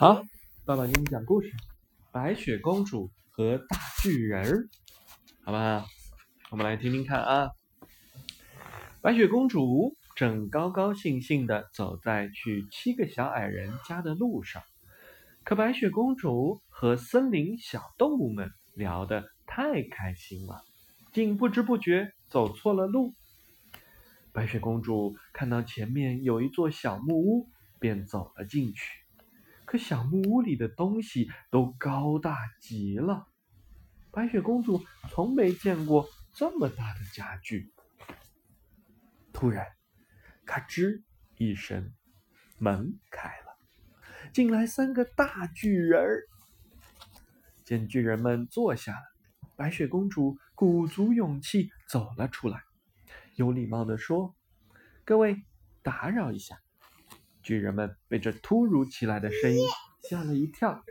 好，爸爸给你讲故事，《白雪公主和大巨人》，好不好？我们来听听看啊。白雪公主正高高兴兴地走在去七个小矮人家的路上，可白雪公主和森林小动物们聊得太开心了，竟不知不觉走错了路。白雪公主看到前面有一座小木屋，便走了进去。可小木屋里的东西都高大极了，白雪公主从没见过这么大的家具。突然，咔吱一声，门开了，进来三个大巨人。见巨人们坐下了，白雪公主鼓足勇气走了出来，有礼貌地说：“各位，打扰一下。”巨人们被这突如其来的声音吓了一跳，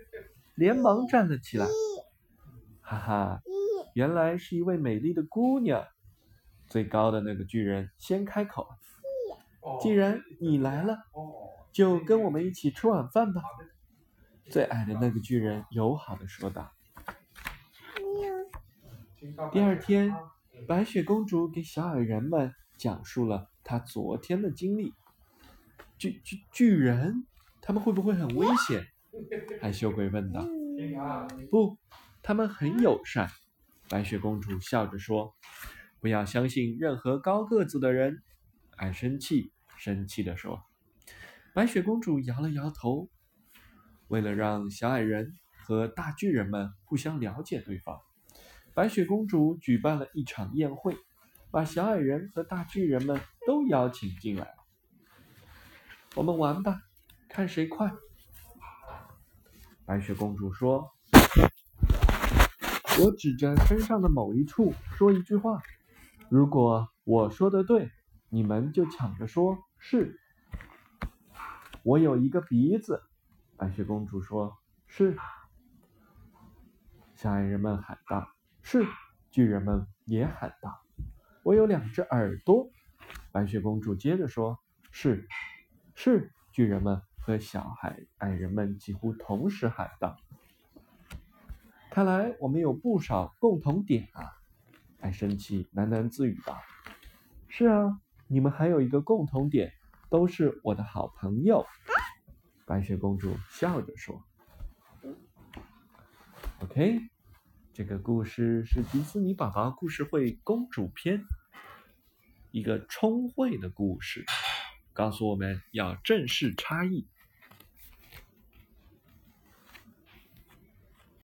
连忙站了起来。哈哈，原来是一位美丽的姑娘。最高的那个巨人先开口：“既然你来了，就跟我们一起吃晚饭吧。”最矮的那个巨人友好的说道。第二天，白雪公主给小矮人们讲述了她昨天的经历。巨巨巨人，他们会不会很危险？害羞鬼问道。不，他们很友善。白雪公主笑着说：“不要相信任何高个子的人。”爱生气，生气地说。白雪公主摇了摇头。为了让小矮人和大巨人们互相了解对方，白雪公主举办了一场宴会，把小矮人和大巨人们都邀请进来。我们玩吧，看谁快。白雪公主说：“我指着身上的某一处说一句话，如果我说的对，你们就抢着说是。”我有一个鼻子，白雪公主说：“是。”小矮人们喊道：“是。”巨人们也喊道：“我有两只耳朵。”白雪公主接着说：“是。”是巨人们和小孩矮人们几乎同时喊道：“看来我们有不少共同点啊！”爱生气喃喃自语道：“是啊，你们还有一个共同点，都是我的好朋友。”白雪公主笑着说：“OK，这个故事是迪士尼宝宝故事会公主篇，一个聪慧的故事。”告诉我们要正视差异。